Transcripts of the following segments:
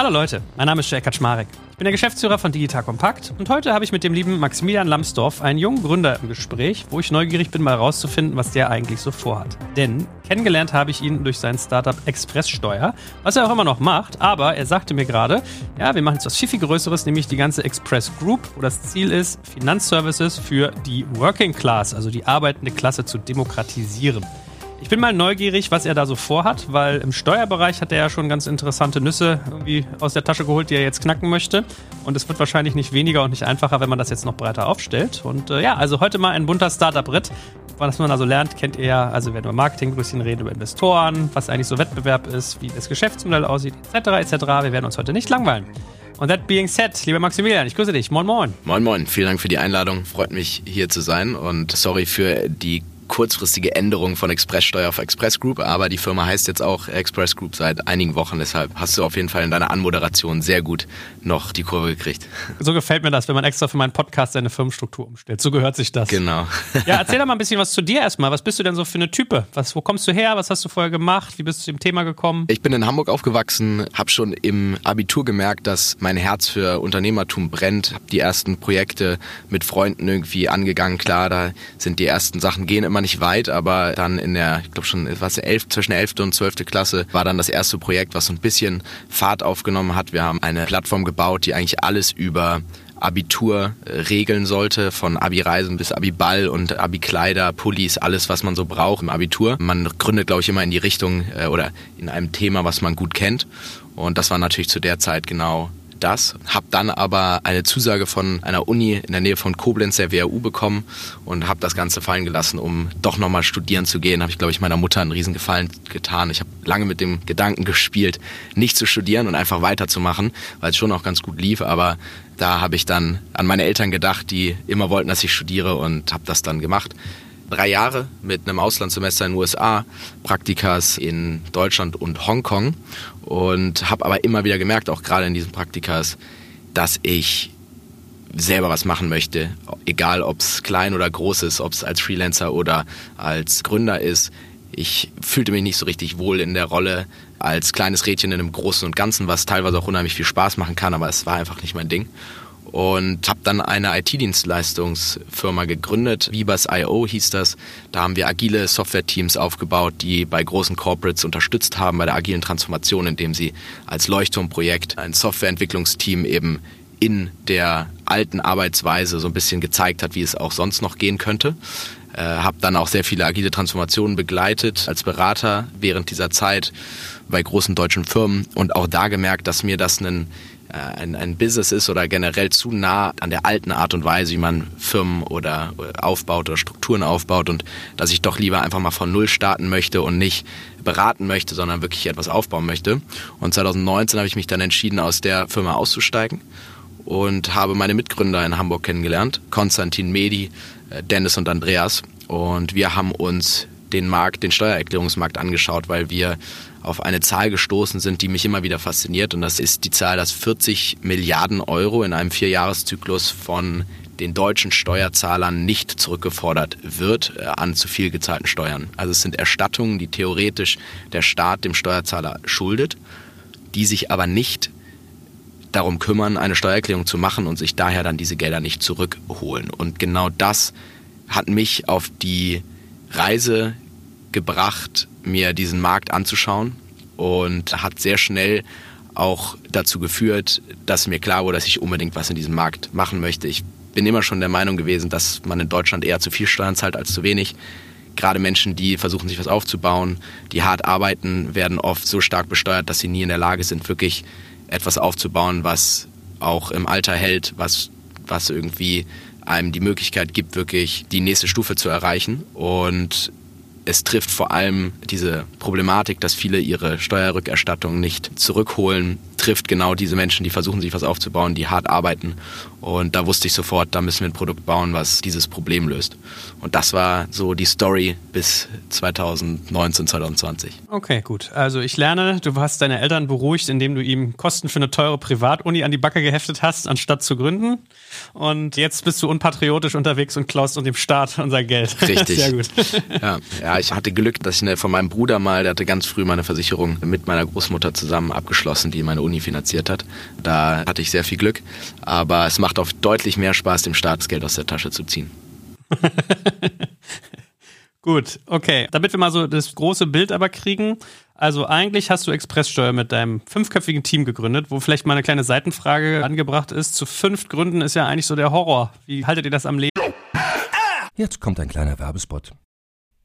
Hallo Leute, mein Name ist Jay Kaczmarek. Ich bin der Geschäftsführer von Digital Compact und heute habe ich mit dem lieben Maximilian Lambsdorff einen jungen Gründer im Gespräch, wo ich neugierig bin, mal herauszufinden, was der eigentlich so vorhat. Denn kennengelernt habe ich ihn durch sein Startup Expresssteuer, was er auch immer noch macht, aber er sagte mir gerade, ja, wir machen jetzt was viel, viel Größeres, nämlich die ganze Express Group, wo das Ziel ist, Finanzservices für die Working Class, also die arbeitende Klasse zu demokratisieren. Ich bin mal neugierig, was er da so vorhat, weil im Steuerbereich hat er ja schon ganz interessante Nüsse irgendwie aus der Tasche geholt, die er jetzt knacken möchte. Und es wird wahrscheinlich nicht weniger und nicht einfacher, wenn man das jetzt noch breiter aufstellt. Und äh, ja, also heute mal ein bunter Startup-Ritt. Was man also lernt, kennt ihr ja, also werden wir Marketing ein reden über Investoren, was eigentlich so Wettbewerb ist, wie das Geschäftsmodell aussieht, etc. etc. Wir werden uns heute nicht langweilen. Und that being said, lieber Maximilian, ich grüße dich. Moin, moin. Moin, moin. Vielen Dank für die Einladung. Freut mich, hier zu sein. Und sorry für die kurzfristige Änderung von Expresssteuer auf Express Group, aber die Firma heißt jetzt auch Express Group seit einigen Wochen. Deshalb hast du auf jeden Fall in deiner Anmoderation sehr gut noch die Kurve gekriegt. So gefällt mir das, wenn man extra für meinen Podcast seine Firmenstruktur umstellt. So gehört sich das. Genau. Ja, erzähl doch mal ein bisschen was zu dir erstmal. Was bist du denn so für eine Type? Was, wo kommst du her? Was hast du vorher gemacht? Wie bist du zum Thema gekommen? Ich bin in Hamburg aufgewachsen, habe schon im Abitur gemerkt, dass mein Herz für Unternehmertum brennt. Habe die ersten Projekte mit Freunden irgendwie angegangen. Klar, da sind die ersten Sachen gehen immer nicht weit, aber dann in der, ich glaube schon, was elf, zwischen der 11. und 12. Klasse war dann das erste Projekt, was so ein bisschen Fahrt aufgenommen hat. Wir haben eine Plattform gebaut, die eigentlich alles über Abitur regeln sollte, von Abi-Reisen bis Abi-Ball und Abi-Kleider, Pullis, alles, was man so braucht im Abitur. Man gründet, glaube ich, immer in die Richtung äh, oder in einem Thema, was man gut kennt. Und das war natürlich zu der Zeit genau das, habe dann aber eine Zusage von einer Uni in der Nähe von Koblenz, der WHU, bekommen und habe das Ganze fallen gelassen, um doch nochmal studieren zu gehen. Habe ich, glaube ich, meiner Mutter einen Riesengefallen getan. Ich habe lange mit dem Gedanken gespielt, nicht zu studieren und einfach weiterzumachen, weil es schon auch ganz gut lief, aber da habe ich dann an meine Eltern gedacht, die immer wollten, dass ich studiere und habe das dann gemacht drei Jahre mit einem Auslandssemester in den USA, Praktikas in Deutschland und Hongkong und habe aber immer wieder gemerkt, auch gerade in diesen Praktikas, dass ich selber was machen möchte, egal ob es klein oder groß ist, ob es als Freelancer oder als Gründer ist. Ich fühlte mich nicht so richtig wohl in der Rolle als kleines Rädchen in einem Großen und Ganzen, was teilweise auch unheimlich viel Spaß machen kann, aber es war einfach nicht mein Ding und habe dann eine IT-Dienstleistungsfirma gegründet. Vibas.io hieß das. Da haben wir agile Software-Teams aufgebaut, die bei großen Corporates unterstützt haben bei der agilen Transformation, indem sie als Leuchtturmprojekt ein Softwareentwicklungsteam eben in der alten Arbeitsweise so ein bisschen gezeigt hat, wie es auch sonst noch gehen könnte. Äh, habe dann auch sehr viele agile Transformationen begleitet als Berater während dieser Zeit bei großen deutschen Firmen und auch da gemerkt, dass mir das einen ein, ein Business ist oder generell zu nah an der alten Art und Weise, wie man Firmen oder aufbaut oder Strukturen aufbaut und dass ich doch lieber einfach mal von Null starten möchte und nicht beraten möchte, sondern wirklich etwas aufbauen möchte. Und 2019 habe ich mich dann entschieden, aus der Firma auszusteigen und habe meine Mitgründer in Hamburg kennengelernt, Konstantin Medi, äh, Dennis und Andreas. Und wir haben uns den Markt, den Steuererklärungsmarkt angeschaut, weil wir auf eine Zahl gestoßen sind, die mich immer wieder fasziniert. Und das ist die Zahl, dass 40 Milliarden Euro in einem Vierjahreszyklus von den deutschen Steuerzahlern nicht zurückgefordert wird äh, an zu viel gezahlten Steuern. Also es sind Erstattungen, die theoretisch der Staat dem Steuerzahler schuldet, die sich aber nicht darum kümmern, eine Steuererklärung zu machen und sich daher dann diese Gelder nicht zurückholen. Und genau das hat mich auf die Reise gebracht, mir diesen Markt anzuschauen und hat sehr schnell auch dazu geführt, dass mir klar wurde, dass ich unbedingt was in diesem Markt machen möchte. Ich bin immer schon der Meinung gewesen, dass man in Deutschland eher zu viel Steuern zahlt als zu wenig. Gerade Menschen, die versuchen, sich was aufzubauen, die hart arbeiten, werden oft so stark besteuert, dass sie nie in der Lage sind, wirklich etwas aufzubauen, was auch im Alter hält, was, was irgendwie einem die Möglichkeit gibt, wirklich die nächste Stufe zu erreichen. Und es trifft vor allem diese Problematik, dass viele ihre Steuerrückerstattung nicht zurückholen, trifft genau diese Menschen, die versuchen, sich was aufzubauen, die hart arbeiten. Und da wusste ich sofort, da müssen wir ein Produkt bauen, was dieses Problem löst. Und das war so die Story bis 2019, 2020. Okay, gut. Also ich lerne, du hast deine Eltern beruhigt, indem du ihm Kosten für eine teure Privatuni an die Backe geheftet hast, anstatt zu gründen. Und jetzt bist du unpatriotisch unterwegs und klaust und dem Staat unser Geld. Richtig. Sehr gut. Ja, ja, ich hatte Glück, dass ich eine, von meinem Bruder mal, der hatte ganz früh meine Versicherung mit meiner Großmutter zusammen abgeschlossen, die meine Uni finanziert hat. Da hatte ich sehr viel Glück. Aber es macht auf deutlich mehr Spaß, dem Staat das Geld aus der Tasche zu ziehen. Gut, okay. Damit wir mal so das große Bild aber kriegen. Also eigentlich hast du Expresssteuer mit deinem fünfköpfigen Team gegründet, wo vielleicht mal eine kleine Seitenfrage angebracht ist. Zu fünf Gründen ist ja eigentlich so der Horror. Wie haltet ihr das am Leben? Jetzt kommt ein kleiner Werbespot.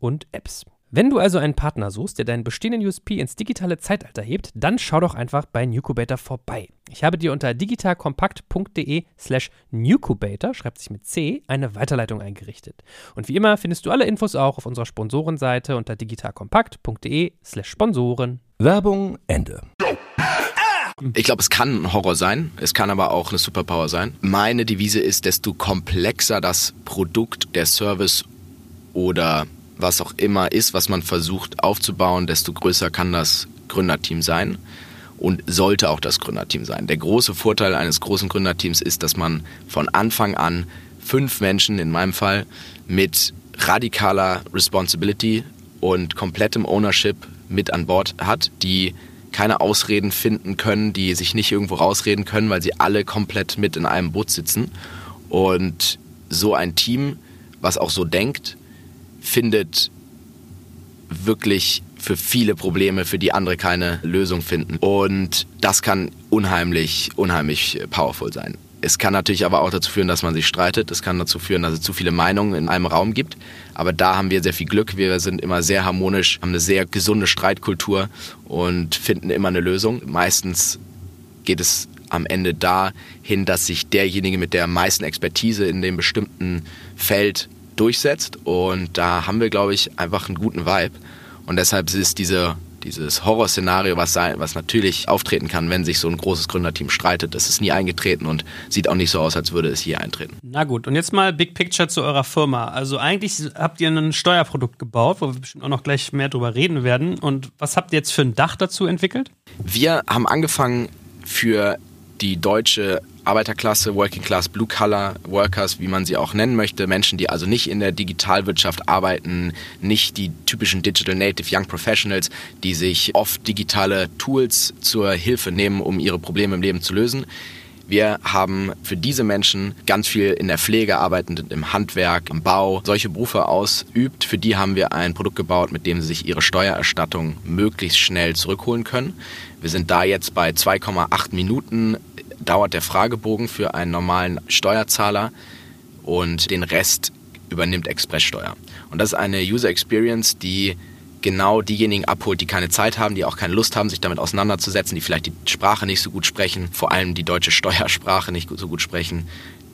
und Apps. Wenn du also einen Partner suchst, der deinen bestehenden USP ins digitale Zeitalter hebt, dann schau doch einfach bei Nucubator vorbei. Ich habe dir unter digitalkompakt.de slash Nucubator, schreibt sich mit C, eine Weiterleitung eingerichtet. Und wie immer findest du alle Infos auch auf unserer Sponsorenseite unter digitalkompakt.de slash Sponsoren. Werbung Ende. Ich glaube, es kann ein Horror sein, es kann aber auch eine Superpower sein. Meine Devise ist, desto komplexer das Produkt, der Service oder was auch immer ist, was man versucht aufzubauen, desto größer kann das Gründerteam sein und sollte auch das Gründerteam sein. Der große Vorteil eines großen Gründerteams ist, dass man von Anfang an fünf Menschen in meinem Fall mit radikaler Responsibility und komplettem Ownership mit an Bord hat, die keine Ausreden finden können, die sich nicht irgendwo rausreden können, weil sie alle komplett mit in einem Boot sitzen. Und so ein Team, was auch so denkt, findet wirklich für viele Probleme, für die andere keine Lösung finden. Und das kann unheimlich, unheimlich powerful sein. Es kann natürlich aber auch dazu führen, dass man sich streitet. Es kann dazu führen, dass es zu viele Meinungen in einem Raum gibt. Aber da haben wir sehr viel Glück. Wir sind immer sehr harmonisch, haben eine sehr gesunde Streitkultur und finden immer eine Lösung. Meistens geht es am Ende dahin, dass sich derjenige mit der meisten Expertise in dem bestimmten Feld durchsetzt. Und da haben wir, glaube ich, einfach einen guten Vibe. Und deshalb ist diese, dieses Horrorszenario, was, sein, was natürlich auftreten kann, wenn sich so ein großes Gründerteam streitet, das ist nie eingetreten und sieht auch nicht so aus, als würde es je eintreten. Na gut, und jetzt mal Big Picture zu eurer Firma. Also eigentlich habt ihr ein Steuerprodukt gebaut, wo wir bestimmt auch noch gleich mehr drüber reden werden. Und was habt ihr jetzt für ein Dach dazu entwickelt? Wir haben angefangen für die deutsche Arbeiterklasse, Working Class, Blue Collar Workers, wie man sie auch nennen möchte, Menschen, die also nicht in der Digitalwirtschaft arbeiten, nicht die typischen Digital Native Young Professionals, die sich oft digitale Tools zur Hilfe nehmen, um ihre Probleme im Leben zu lösen. Wir haben für diese Menschen ganz viel in der Pflege arbeitend, im Handwerk, im Bau, solche Berufe ausübt. Für die haben wir ein Produkt gebaut, mit dem sie sich ihre Steuererstattung möglichst schnell zurückholen können. Wir sind da jetzt bei 2,8 Minuten dauert der Fragebogen für einen normalen Steuerzahler und den Rest übernimmt Expresssteuer. Und das ist eine User Experience, die genau diejenigen abholt, die keine Zeit haben, die auch keine Lust haben, sich damit auseinanderzusetzen, die vielleicht die Sprache nicht so gut sprechen, vor allem die deutsche Steuersprache nicht so gut sprechen,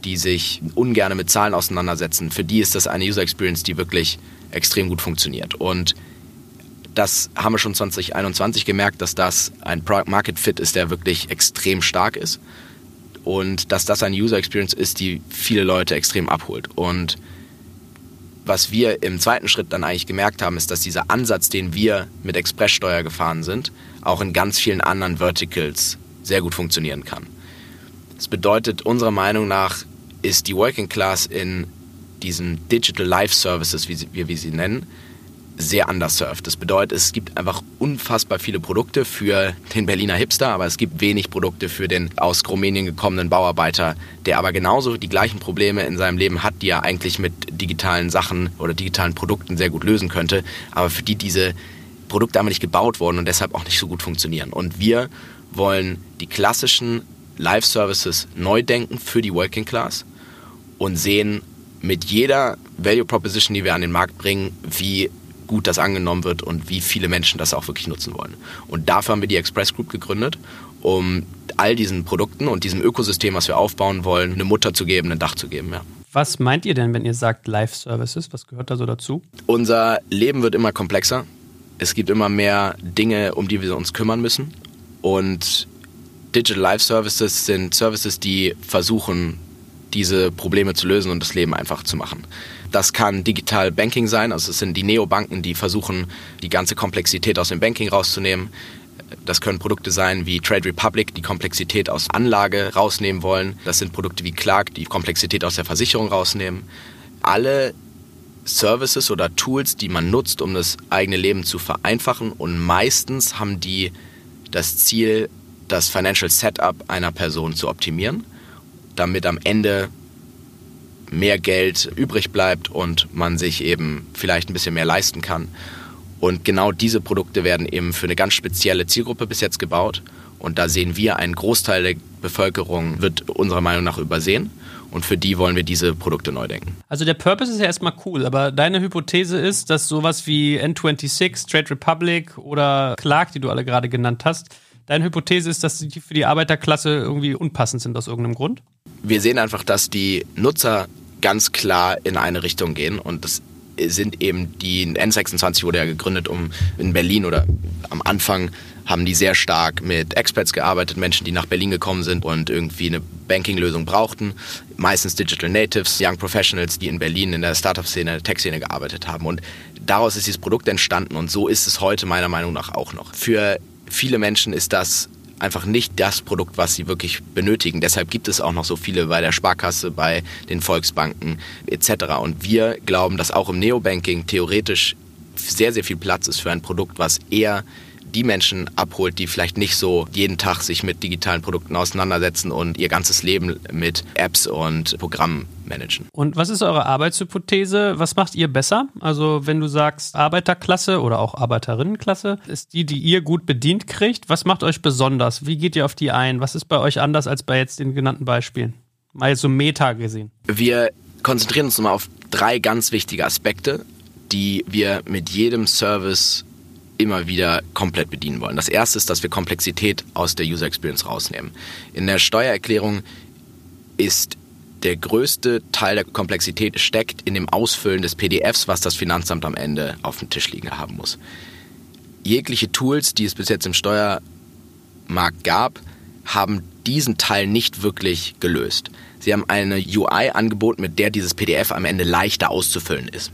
die sich ungern mit Zahlen auseinandersetzen. Für die ist das eine User Experience, die wirklich extrem gut funktioniert. Und das haben wir schon 2021 gemerkt, dass das ein Product Market Fit ist, der wirklich extrem stark ist. Und dass das eine User Experience ist, die viele Leute extrem abholt. Und was wir im zweiten Schritt dann eigentlich gemerkt haben, ist, dass dieser Ansatz, den wir mit Expresssteuer gefahren sind, auch in ganz vielen anderen Verticals sehr gut funktionieren kann. Das bedeutet, unserer Meinung nach ist die Working Class in diesen Digital Life Services, wie wir sie nennen, sehr underserved. Das bedeutet, es gibt einfach unfassbar viele Produkte für den Berliner Hipster, aber es gibt wenig Produkte für den aus Rumänien gekommenen Bauarbeiter, der aber genauso die gleichen Probleme in seinem Leben hat, die er eigentlich mit digitalen Sachen oder digitalen Produkten sehr gut lösen könnte, aber für die diese Produkte einfach nicht gebaut wurden und deshalb auch nicht so gut funktionieren. Und wir wollen die klassischen Live-Services neu denken für die Working Class und sehen mit jeder Value Proposition, die wir an den Markt bringen, wie gut das angenommen wird und wie viele Menschen das auch wirklich nutzen wollen. Und dafür haben wir die Express Group gegründet, um all diesen Produkten und diesem Ökosystem, was wir aufbauen wollen, eine Mutter zu geben, ein Dach zu geben. Ja. Was meint ihr denn, wenn ihr sagt Live Services? Was gehört da so dazu? Unser Leben wird immer komplexer. Es gibt immer mehr Dinge, um die wir uns kümmern müssen. Und Digital Life Services sind Services, die versuchen, diese Probleme zu lösen und das Leben einfach zu machen. Das kann Digital Banking sein, also es sind die Neobanken, die versuchen, die ganze Komplexität aus dem Banking rauszunehmen. Das können Produkte sein wie Trade Republic, die Komplexität aus Anlage rausnehmen wollen. Das sind Produkte wie Clark, die Komplexität aus der Versicherung rausnehmen. Alle Services oder Tools, die man nutzt, um das eigene Leben zu vereinfachen. Und meistens haben die das Ziel, das Financial Setup einer Person zu optimieren, damit am Ende mehr Geld übrig bleibt und man sich eben vielleicht ein bisschen mehr leisten kann. Und genau diese Produkte werden eben für eine ganz spezielle Zielgruppe bis jetzt gebaut. Und da sehen wir, einen Großteil der Bevölkerung wird unserer Meinung nach übersehen. Und für die wollen wir diese Produkte neu denken. Also der Purpose ist ja erstmal cool, aber deine Hypothese ist, dass sowas wie N26, Trade Republic oder Clark, die du alle gerade genannt hast, deine Hypothese ist, dass die für die Arbeiterklasse irgendwie unpassend sind aus irgendeinem Grund? Wir sehen einfach, dass die Nutzer ganz klar in eine Richtung gehen und das sind eben die N26 wurde ja gegründet um in Berlin oder am Anfang haben die sehr stark mit Experts gearbeitet, Menschen, die nach Berlin gekommen sind und irgendwie eine Banking-Lösung brauchten. Meistens Digital Natives, Young Professionals, die in Berlin in der Startup-Szene, Tech-Szene gearbeitet haben. Und daraus ist dieses Produkt entstanden und so ist es heute meiner Meinung nach auch noch. Für viele Menschen ist das einfach nicht das Produkt, was sie wirklich benötigen. Deshalb gibt es auch noch so viele bei der Sparkasse, bei den Volksbanken etc. Und wir glauben, dass auch im Neobanking theoretisch sehr, sehr viel Platz ist für ein Produkt, was eher die Menschen abholt, die vielleicht nicht so jeden Tag sich mit digitalen Produkten auseinandersetzen und ihr ganzes Leben mit Apps und Programmen managen. Und was ist eure Arbeitshypothese? Was macht ihr besser? Also wenn du sagst Arbeiterklasse oder auch Arbeiterinnenklasse, ist die, die ihr gut bedient kriegt. Was macht euch besonders? Wie geht ihr auf die ein? Was ist bei euch anders als bei jetzt den genannten Beispielen? Mal so Meta gesehen. Wir konzentrieren uns mal auf drei ganz wichtige Aspekte, die wir mit jedem Service immer wieder komplett bedienen wollen. Das erste ist, dass wir Komplexität aus der User Experience rausnehmen. In der Steuererklärung ist der größte Teil der Komplexität steckt in dem Ausfüllen des PDFs, was das Finanzamt am Ende auf dem Tisch liegen haben muss. Jegliche Tools, die es bis jetzt im Steuermarkt gab, haben diesen Teil nicht wirklich gelöst. Sie haben eine UI angeboten, mit der dieses PDF am Ende leichter auszufüllen ist.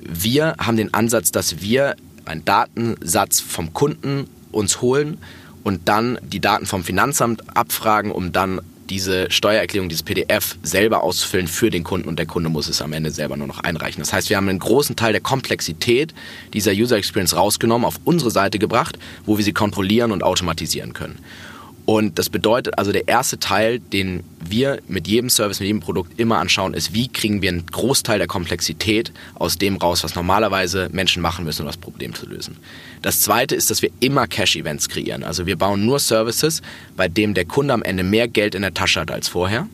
Wir haben den Ansatz, dass wir einen Datensatz vom Kunden uns holen und dann die Daten vom Finanzamt abfragen, um dann diese Steuererklärung, dieses PDF selber auszufüllen für den Kunden und der Kunde muss es am Ende selber nur noch einreichen. Das heißt, wir haben einen großen Teil der Komplexität dieser User Experience rausgenommen, auf unsere Seite gebracht, wo wir sie kontrollieren und automatisieren können. Und das bedeutet also, der erste Teil, den wir mit jedem Service, mit jedem Produkt immer anschauen, ist, wie kriegen wir einen Großteil der Komplexität aus dem raus, was normalerweise Menschen machen müssen, um das Problem zu lösen. Das zweite ist, dass wir immer Cash-Events kreieren. Also wir bauen nur Services, bei dem der Kunde am Ende mehr Geld in der Tasche hat als vorher.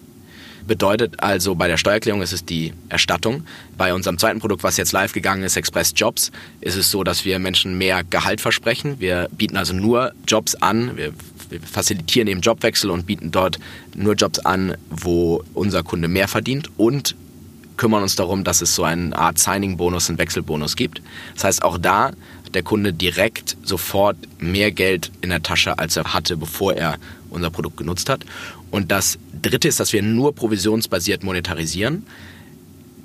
Bedeutet also, bei der Steuererklärung ist es die Erstattung. Bei unserem zweiten Produkt, was jetzt live gegangen ist, Express Jobs, ist es so, dass wir Menschen mehr Gehalt versprechen. Wir bieten also nur Jobs an. Wir wir facilitieren eben Jobwechsel und bieten dort nur Jobs an, wo unser Kunde mehr verdient und kümmern uns darum, dass es so eine Art Signing-Bonus, einen Wechselbonus gibt. Das heißt, auch da hat der Kunde direkt sofort mehr Geld in der Tasche, als er hatte, bevor er unser Produkt genutzt hat. Und das Dritte ist, dass wir nur provisionsbasiert monetarisieren.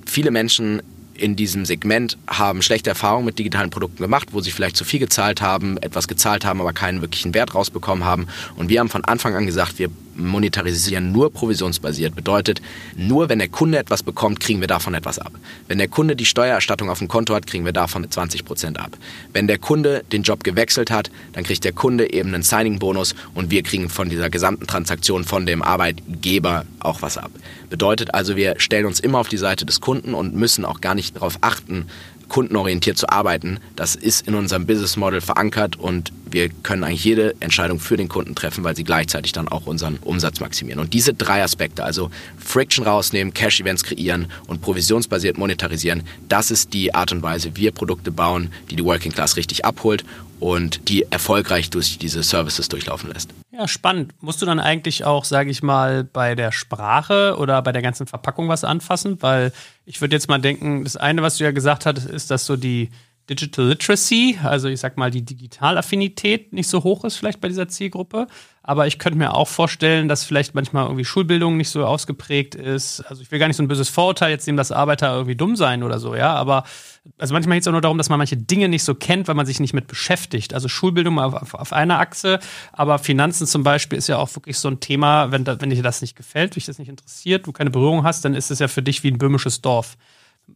Viele Menschen in diesem Segment haben schlechte Erfahrungen mit digitalen Produkten gemacht, wo sie vielleicht zu viel gezahlt haben, etwas gezahlt haben, aber keinen wirklichen Wert rausbekommen haben. Und wir haben von Anfang an gesagt, wir monetarisieren nur provisionsbasiert. Bedeutet, nur wenn der Kunde etwas bekommt, kriegen wir davon etwas ab. Wenn der Kunde die Steuererstattung auf dem Konto hat, kriegen wir davon 20 Prozent ab. Wenn der Kunde den Job gewechselt hat, dann kriegt der Kunde eben einen Signing-Bonus und wir kriegen von dieser gesamten Transaktion von dem Arbeitgeber auch was ab. Bedeutet also, wir stellen uns immer auf die Seite des Kunden und müssen auch gar nicht darauf achten, kundenorientiert zu arbeiten. Das ist in unserem Business Model verankert und wir können eigentlich jede Entscheidung für den Kunden treffen, weil sie gleichzeitig dann auch unseren Umsatz maximieren. Und diese drei Aspekte, also Friction rausnehmen, Cash-Events kreieren und provisionsbasiert monetarisieren, das ist die Art und Weise, wie wir Produkte bauen, die die Working Class richtig abholt und die erfolgreich durch diese Services durchlaufen lässt. Ja, spannend. Musst du dann eigentlich auch, sage ich mal, bei der Sprache oder bei der ganzen Verpackung was anfassen? Weil ich würde jetzt mal denken, das eine, was du ja gesagt hast, ist, dass so die Digital Literacy, also ich sag mal die Digitalaffinität nicht so hoch ist vielleicht bei dieser Zielgruppe. Aber ich könnte mir auch vorstellen, dass vielleicht manchmal irgendwie Schulbildung nicht so ausgeprägt ist. Also ich will gar nicht so ein böses Vorurteil jetzt nehmen, dass Arbeiter irgendwie dumm sein oder so, ja. Aber also manchmal geht es auch nur darum, dass man manche Dinge nicht so kennt, weil man sich nicht mit beschäftigt. Also Schulbildung auf, auf einer Achse, aber Finanzen zum Beispiel ist ja auch wirklich so ein Thema, wenn, wenn dir das nicht gefällt, dich das nicht interessiert, du keine Berührung hast, dann ist es ja für dich wie ein böhmisches Dorf.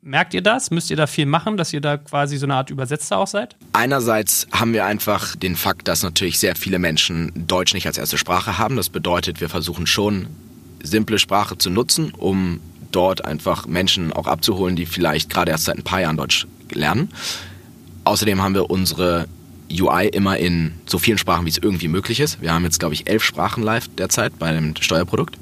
Merkt ihr das? Müsst ihr da viel machen, dass ihr da quasi so eine Art Übersetzer auch seid? Einerseits haben wir einfach den Fakt, dass natürlich sehr viele Menschen Deutsch nicht als erste Sprache haben. Das bedeutet, wir versuchen schon, simple Sprache zu nutzen, um dort einfach Menschen auch abzuholen, die vielleicht gerade erst seit ein paar Jahren Deutsch lernen. Außerdem haben wir unsere UI immer in so vielen Sprachen, wie es irgendwie möglich ist. Wir haben jetzt, glaube ich, elf Sprachen live derzeit bei dem Steuerprodukt.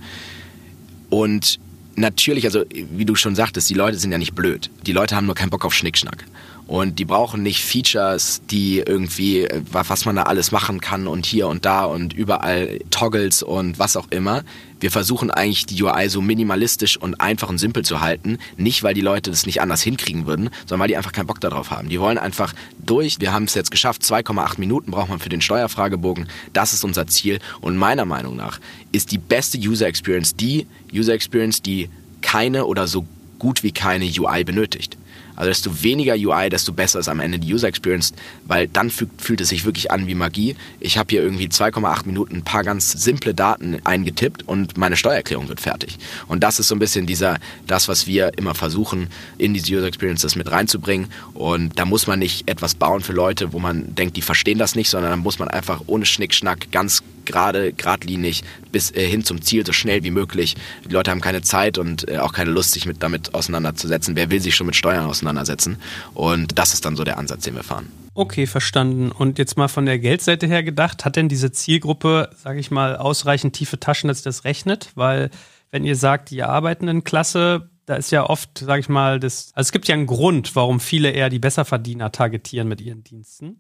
Und natürlich, also wie du schon sagtest, die Leute sind ja nicht blöd. Die Leute haben nur keinen Bock auf Schnickschnack. Und die brauchen nicht Features, die irgendwie, äh, was man da alles machen kann und hier und da und überall Toggles und was auch immer. Wir versuchen eigentlich die UI so minimalistisch und einfach und simpel zu halten. Nicht, weil die Leute das nicht anders hinkriegen würden, sondern weil die einfach keinen Bock darauf haben. Die wollen einfach durch. Wir haben es jetzt geschafft. 2,8 Minuten braucht man für den Steuerfragebogen. Das ist unser Ziel. Und meiner Meinung nach ist die beste User Experience die User Experience, die keine oder so gut wie keine UI benötigt. Also desto weniger UI, desto besser ist am Ende die User Experience, weil dann fühlt, fühlt es sich wirklich an wie Magie. Ich habe hier irgendwie 2,8 Minuten ein paar ganz simple Daten eingetippt und meine Steuererklärung wird fertig. Und das ist so ein bisschen dieser, das, was wir immer versuchen, in diese User Experiences mit reinzubringen. Und da muss man nicht etwas bauen für Leute, wo man denkt, die verstehen das nicht, sondern da muss man einfach ohne Schnickschnack ganz gerade, geradlinig bis äh, hin zum Ziel so schnell wie möglich. Die Leute haben keine Zeit und äh, auch keine Lust, sich mit, damit auseinanderzusetzen. Wer will sich schon mit Steuern auseinandersetzen? Und das ist dann so der Ansatz, den wir fahren. Okay, verstanden. Und jetzt mal von der Geldseite her gedacht, hat denn diese Zielgruppe, sage ich mal, ausreichend tiefe Taschen, dass das rechnet? Weil wenn ihr sagt, die arbeiten in Klasse, da ist ja oft, sage ich mal, das, also es gibt ja einen Grund, warum viele eher die Besserverdiener targetieren mit ihren Diensten.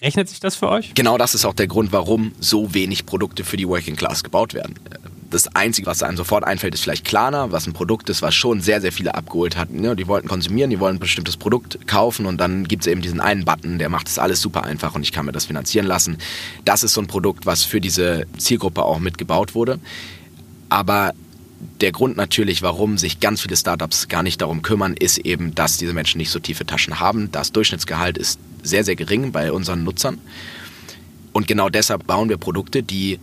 Rechnet sich das für euch? Genau das ist auch der Grund, warum so wenig Produkte für die Working Class gebaut werden. Das Einzige, was einem sofort einfällt, ist vielleicht Klarna, was ein Produkt ist, was schon sehr, sehr viele abgeholt hat. Die wollten konsumieren, die wollen ein bestimmtes Produkt kaufen und dann gibt es eben diesen einen Button, der macht das alles super einfach und ich kann mir das finanzieren lassen. Das ist so ein Produkt, was für diese Zielgruppe auch mitgebaut wurde. Aber der Grund natürlich, warum sich ganz viele Startups gar nicht darum kümmern, ist eben, dass diese Menschen nicht so tiefe Taschen haben. Das Durchschnittsgehalt ist sehr, sehr gering bei unseren Nutzern. Und genau deshalb bauen wir Produkte, die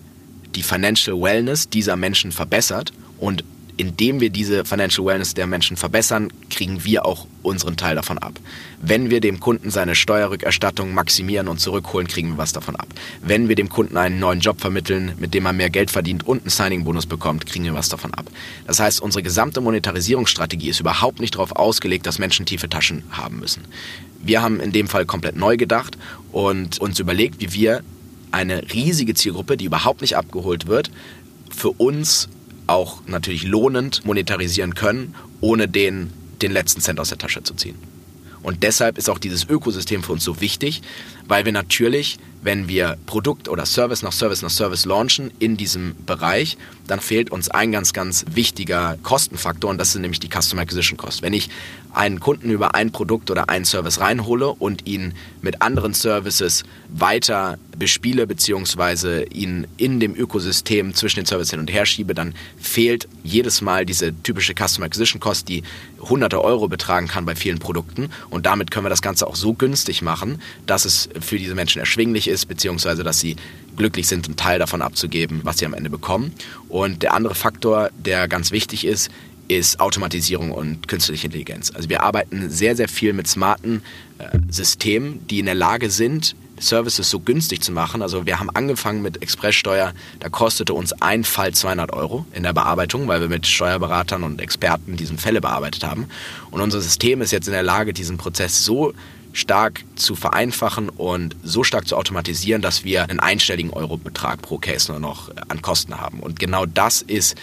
die Financial Wellness dieser Menschen verbessert und indem wir diese Financial Wellness der Menschen verbessern, kriegen wir auch unseren Teil davon ab. Wenn wir dem Kunden seine Steuerrückerstattung maximieren und zurückholen, kriegen wir was davon ab. Wenn wir dem Kunden einen neuen Job vermitteln, mit dem er mehr Geld verdient und einen Signing-Bonus bekommt, kriegen wir was davon ab. Das heißt, unsere gesamte Monetarisierungsstrategie ist überhaupt nicht darauf ausgelegt, dass Menschen tiefe Taschen haben müssen. Wir haben in dem Fall komplett neu gedacht und uns überlegt, wie wir eine riesige Zielgruppe, die überhaupt nicht abgeholt wird, für uns auch natürlich lohnend monetarisieren können, ohne den, den letzten Cent aus der Tasche zu ziehen. Und deshalb ist auch dieses Ökosystem für uns so wichtig, weil wir natürlich wenn wir Produkt oder Service nach Service nach Service launchen in diesem Bereich, dann fehlt uns ein ganz, ganz wichtiger Kostenfaktor und das sind nämlich die Customer Acquisition Cost. Wenn ich einen Kunden über ein Produkt oder einen Service reinhole und ihn mit anderen Services weiter bespiele beziehungsweise ihn in dem Ökosystem zwischen den Services hin und her schiebe, dann fehlt jedes Mal diese typische Customer Acquisition Cost, die hunderte Euro betragen kann bei vielen Produkten und damit können wir das Ganze auch so günstig machen, dass es für diese Menschen erschwinglich ist beziehungsweise dass sie glücklich sind, einen Teil davon abzugeben, was sie am Ende bekommen. Und der andere Faktor, der ganz wichtig ist, ist Automatisierung und künstliche Intelligenz. Also wir arbeiten sehr, sehr viel mit smarten äh, Systemen, die in der Lage sind, Services so günstig zu machen. Also wir haben angefangen mit Expresssteuer, da kostete uns ein Fall 200 Euro in der Bearbeitung, weil wir mit Steuerberatern und Experten diesen Fälle bearbeitet haben. Und unser System ist jetzt in der Lage, diesen Prozess so stark zu vereinfachen und so stark zu automatisieren, dass wir einen einstelligen Eurobetrag pro Case nur noch an Kosten haben. Und genau das ist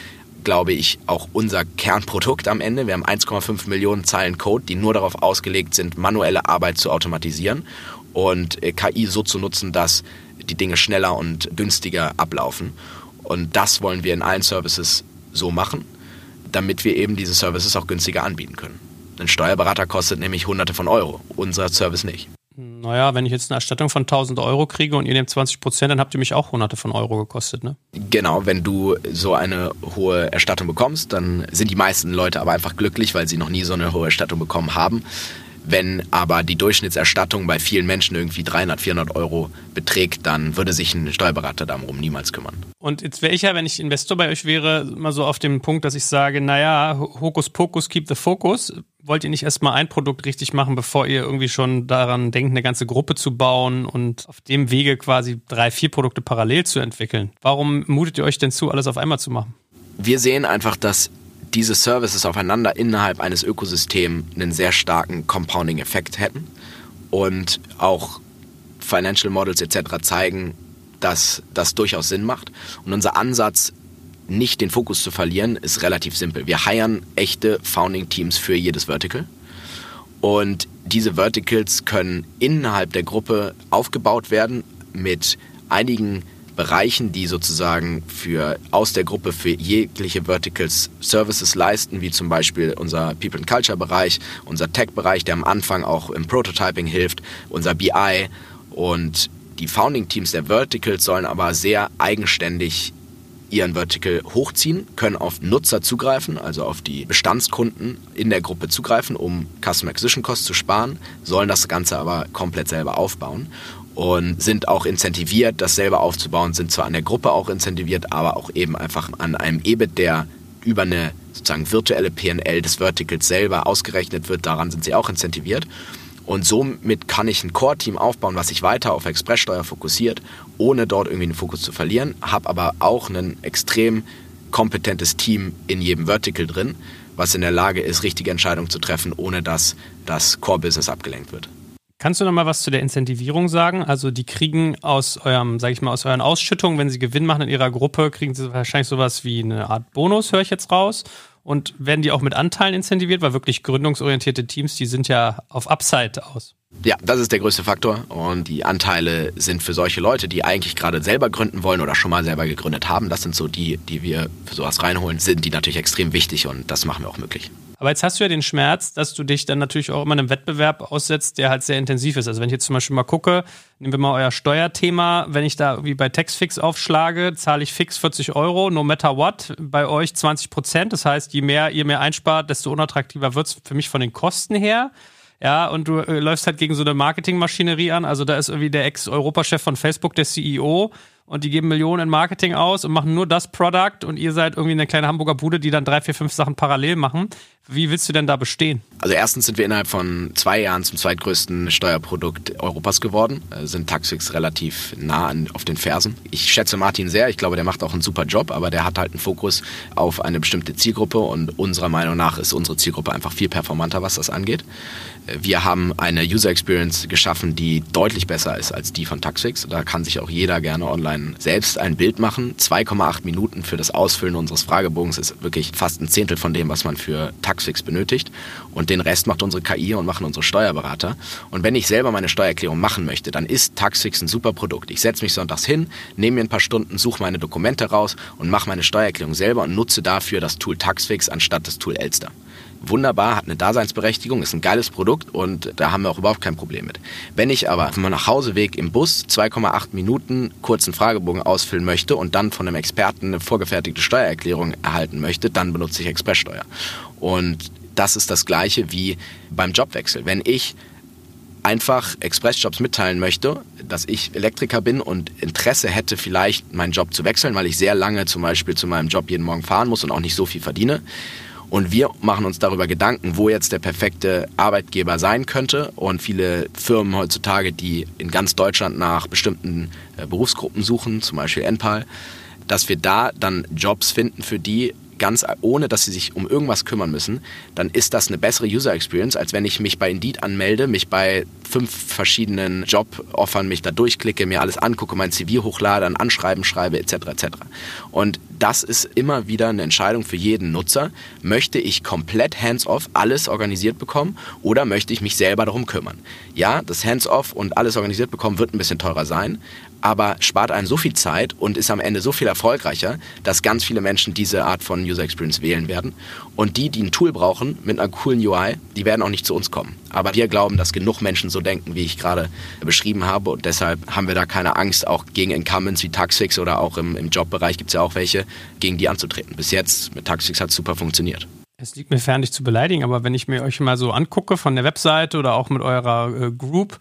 glaube ich, auch unser Kernprodukt am Ende. Wir haben 1,5 Millionen Zeilen Code, die nur darauf ausgelegt sind, manuelle Arbeit zu automatisieren und äh, KI so zu nutzen, dass die Dinge schneller und günstiger ablaufen. Und das wollen wir in allen Services so machen, damit wir eben diese Services auch günstiger anbieten können. Ein Steuerberater kostet nämlich Hunderte von Euro, unser Service nicht. Naja, wenn ich jetzt eine Erstattung von 1000 Euro kriege und ihr nehmt 20 Prozent, dann habt ihr mich auch hunderte von Euro gekostet, ne? Genau, wenn du so eine hohe Erstattung bekommst, dann sind die meisten Leute aber einfach glücklich, weil sie noch nie so eine hohe Erstattung bekommen haben. Wenn aber die Durchschnittserstattung bei vielen Menschen irgendwie 300, 400 Euro beträgt, dann würde sich ein Steuerberater darum niemals kümmern. Und jetzt wäre ich ja, wenn ich Investor bei euch wäre, immer so auf dem Punkt, dass ich sage, naja, Hokus Pokus, keep the focus. Wollt ihr nicht erstmal ein Produkt richtig machen, bevor ihr irgendwie schon daran denkt, eine ganze Gruppe zu bauen und auf dem Wege quasi drei, vier Produkte parallel zu entwickeln? Warum mutet ihr euch denn zu, alles auf einmal zu machen? Wir sehen einfach, dass diese Services aufeinander innerhalb eines Ökosystems einen sehr starken Compounding-Effekt hätten und auch Financial Models etc. zeigen, dass das durchaus Sinn macht. Und unser Ansatz, nicht den Fokus zu verlieren, ist relativ simpel. Wir heiern echte Founding-Teams für jedes Vertical. Und diese Verticals können innerhalb der Gruppe aufgebaut werden mit einigen Bereichen, die sozusagen für aus der Gruppe für jegliche Verticals Services leisten, wie zum Beispiel unser People and Culture Bereich, unser Tech Bereich, der am Anfang auch im Prototyping hilft, unser BI und die Founding Teams der Verticals sollen aber sehr eigenständig ihren Vertical hochziehen, können auf Nutzer zugreifen, also auf die Bestandskunden in der Gruppe zugreifen, um Customer Acquisition Costs zu sparen, sollen das Ganze aber komplett selber aufbauen und sind auch incentiviert, das selber aufzubauen, sind zwar an der Gruppe auch incentiviert, aber auch eben einfach an einem EBIT, der über eine sozusagen virtuelle PNL des Verticals selber ausgerechnet wird, daran sind sie auch incentiviert. Und somit kann ich ein Core-Team aufbauen, was sich weiter auf Expresssteuer fokussiert, ohne dort irgendwie den Fokus zu verlieren, habe aber auch ein extrem kompetentes Team in jedem Vertical drin, was in der Lage ist, richtige Entscheidungen zu treffen, ohne dass das Core-Business abgelenkt wird. Kannst du noch mal was zu der Incentivierung sagen? Also die kriegen aus eurem, sag ich mal, aus euren Ausschüttungen, wenn sie Gewinn machen in ihrer Gruppe, kriegen sie wahrscheinlich sowas wie eine Art Bonus, höre ich jetzt raus. Und werden die auch mit Anteilen incentiviert? Weil wirklich gründungsorientierte Teams, die sind ja auf Upside aus. Ja, das ist der größte Faktor. Und die Anteile sind für solche Leute, die eigentlich gerade selber gründen wollen oder schon mal selber gegründet haben, das sind so die, die wir für sowas reinholen, sind die natürlich extrem wichtig und das machen wir auch möglich. Aber jetzt hast du ja den Schmerz, dass du dich dann natürlich auch immer einem Wettbewerb aussetzt, der halt sehr intensiv ist. Also wenn ich jetzt zum Beispiel mal gucke, nehmen wir mal euer Steuerthema, wenn ich da irgendwie bei Taxfix aufschlage, zahle ich fix 40 Euro, no matter what, bei euch 20 Prozent. Das heißt, je mehr ihr mehr einspart, desto unattraktiver wird es für mich von den Kosten her. Ja, und du äh, läufst halt gegen so eine Marketingmaschinerie an. Also da ist irgendwie der Ex-Europachef von Facebook, der CEO, und die geben Millionen in Marketing aus und machen nur das Product und ihr seid irgendwie eine kleine Hamburger Bude, die dann drei, vier, fünf Sachen parallel machen. Wie willst du denn da bestehen? Also erstens sind wir innerhalb von zwei Jahren zum zweitgrößten Steuerprodukt Europas geworden, äh, sind Taxfix relativ nah an, auf den Fersen. Ich schätze Martin sehr, ich glaube, der macht auch einen super Job, aber der hat halt einen Fokus auf eine bestimmte Zielgruppe und unserer Meinung nach ist unsere Zielgruppe einfach viel performanter, was das angeht. Äh, wir haben eine User Experience geschaffen, die deutlich besser ist als die von Taxfix. Da kann sich auch jeder gerne online selbst ein Bild machen. 2,8 Minuten für das Ausfüllen unseres Fragebogens ist wirklich fast ein Zehntel von dem, was man für Taxfix Taxfix benötigt und den Rest macht unsere KI und machen unsere Steuerberater. Und wenn ich selber meine Steuererklärung machen möchte, dann ist Taxfix ein super Produkt. Ich setze mich sonntags hin, nehme mir ein paar Stunden, suche meine Dokumente raus und mache meine Steuererklärung selber und nutze dafür das Tool Taxfix anstatt das Tool Elster wunderbar, hat eine Daseinsberechtigung, ist ein geiles Produkt und da haben wir auch überhaupt kein Problem mit. Wenn ich aber vom Nachhauseweg im Bus 2,8 Minuten kurzen Fragebogen ausfüllen möchte und dann von einem Experten eine vorgefertigte Steuererklärung erhalten möchte, dann benutze ich Expresssteuer. Und das ist das gleiche wie beim Jobwechsel. Wenn ich einfach Expressjobs mitteilen möchte, dass ich Elektriker bin und Interesse hätte, vielleicht meinen Job zu wechseln, weil ich sehr lange zum Beispiel zu meinem Job jeden Morgen fahren muss und auch nicht so viel verdiene, und wir machen uns darüber Gedanken, wo jetzt der perfekte Arbeitgeber sein könnte. Und viele Firmen heutzutage, die in ganz Deutschland nach bestimmten äh, Berufsgruppen suchen, zum Beispiel Enpal, dass wir da dann Jobs finden für die, ganz ohne dass sie sich um irgendwas kümmern müssen, dann ist das eine bessere User Experience, als wenn ich mich bei Indeed anmelde, mich bei fünf verschiedenen Job-Offern mich da durchklicke, mir alles angucke, mein CV hochlade, ein Anschreiben schreibe, etc. etc. Und das ist immer wieder eine Entscheidung für jeden Nutzer. Möchte ich komplett hands-off alles organisiert bekommen oder möchte ich mich selber darum kümmern? Ja, das hands-off und alles organisiert bekommen wird ein bisschen teurer sein, aber spart einen so viel Zeit und ist am Ende so viel erfolgreicher, dass ganz viele Menschen diese Art von User Experience wählen werden. Und die, die ein Tool brauchen mit einer coolen UI, die werden auch nicht zu uns kommen. Aber wir glauben, dass genug Menschen so denken, wie ich gerade beschrieben habe. Und deshalb haben wir da keine Angst, auch gegen Incumbents wie Taxfix oder auch im, im Jobbereich gibt es ja auch welche, gegen die anzutreten. Bis jetzt mit Taxfix hat es super funktioniert. Es liegt mir fern, dich zu beleidigen, aber wenn ich mir euch mal so angucke von der Webseite oder auch mit eurer äh, Group,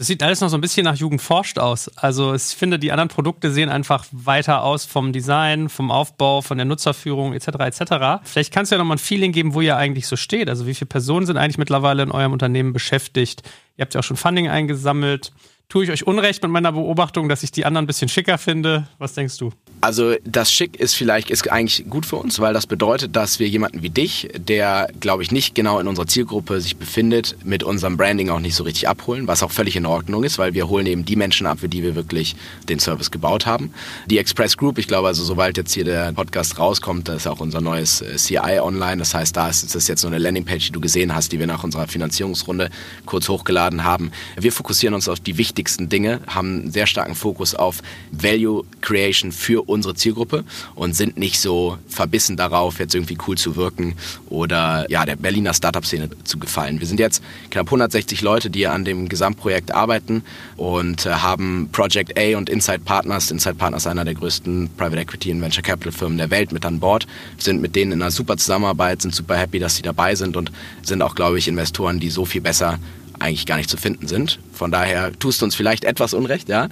das sieht alles noch so ein bisschen nach Jugend forscht aus. Also ich finde, die anderen Produkte sehen einfach weiter aus vom Design, vom Aufbau, von der Nutzerführung etc. etc. Vielleicht kannst du ja noch mal ein Feeling geben, wo ihr eigentlich so steht. Also wie viele Personen sind eigentlich mittlerweile in eurem Unternehmen beschäftigt? Ihr habt ja auch schon Funding eingesammelt. Tue ich euch Unrecht mit meiner Beobachtung, dass ich die anderen ein bisschen schicker finde? Was denkst du? Also das Schick ist vielleicht ist eigentlich gut für uns, weil das bedeutet, dass wir jemanden wie dich, der glaube ich nicht genau in unserer Zielgruppe sich befindet, mit unserem Branding auch nicht so richtig abholen, was auch völlig in Ordnung ist, weil wir holen eben die Menschen ab, für die wir wirklich den Service gebaut haben. Die Express Group, ich glaube also, sobald jetzt hier der Podcast rauskommt, das ist auch unser neues äh, CI online. Das heißt, da ist das jetzt so eine Landingpage, die du gesehen hast, die wir nach unserer Finanzierungsrunde kurz hochgeladen haben. Wir fokussieren uns auf die wichtigsten Dinge, haben einen sehr starken Fokus auf Value Creation für unsere Zielgruppe und sind nicht so verbissen darauf, jetzt irgendwie cool zu wirken oder ja, der Berliner Startup-Szene zu gefallen. Wir sind jetzt knapp 160 Leute, die an dem Gesamtprojekt arbeiten und äh, haben Project A und Inside Partners, Inside Partners einer der größten Private Equity und Venture Capital Firmen der Welt mit an Bord, sind mit denen in einer super Zusammenarbeit, sind super happy, dass sie dabei sind und sind auch, glaube ich, Investoren, die so viel besser eigentlich gar nicht zu finden sind. Von daher tust du uns vielleicht etwas Unrecht, ja.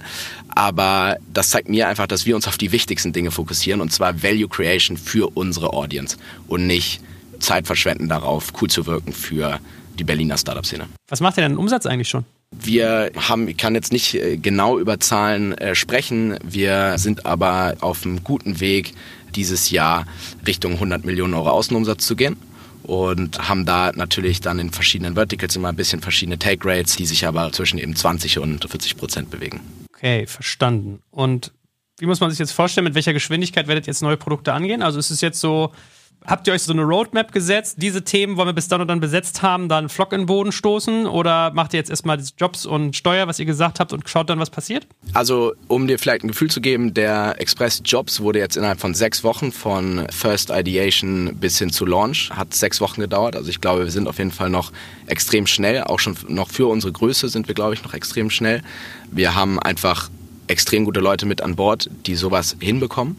Aber das zeigt mir einfach, dass wir uns auf die wichtigsten Dinge fokussieren und zwar Value Creation für unsere Audience und nicht Zeit verschwenden darauf, cool zu wirken für die Berliner Startup-Szene. Was macht ihr denn Umsatz eigentlich schon? Wir haben, ich kann jetzt nicht äh, genau über Zahlen äh, sprechen, wir sind aber auf einem guten Weg, dieses Jahr Richtung 100 Millionen Euro Außenumsatz zu gehen und haben da natürlich dann in verschiedenen Verticals immer ein bisschen verschiedene Take Rates, die sich aber zwischen eben 20 und 40 Prozent bewegen. Okay, verstanden. Und wie muss man sich jetzt vorstellen, mit welcher Geschwindigkeit werdet ihr jetzt neue Produkte angehen? Also ist es jetzt so, Habt ihr euch so eine Roadmap gesetzt? Diese Themen wollen wir bis dann und dann besetzt haben, dann Flock in den Boden stoßen? Oder macht ihr jetzt erstmal Jobs und Steuer, was ihr gesagt habt, und schaut dann, was passiert? Also, um dir vielleicht ein Gefühl zu geben, der Express Jobs wurde jetzt innerhalb von sechs Wochen von First Ideation bis hin zu Launch, hat sechs Wochen gedauert. Also, ich glaube, wir sind auf jeden Fall noch extrem schnell. Auch schon noch für unsere Größe sind wir, glaube ich, noch extrem schnell. Wir haben einfach extrem gute Leute mit an Bord, die sowas hinbekommen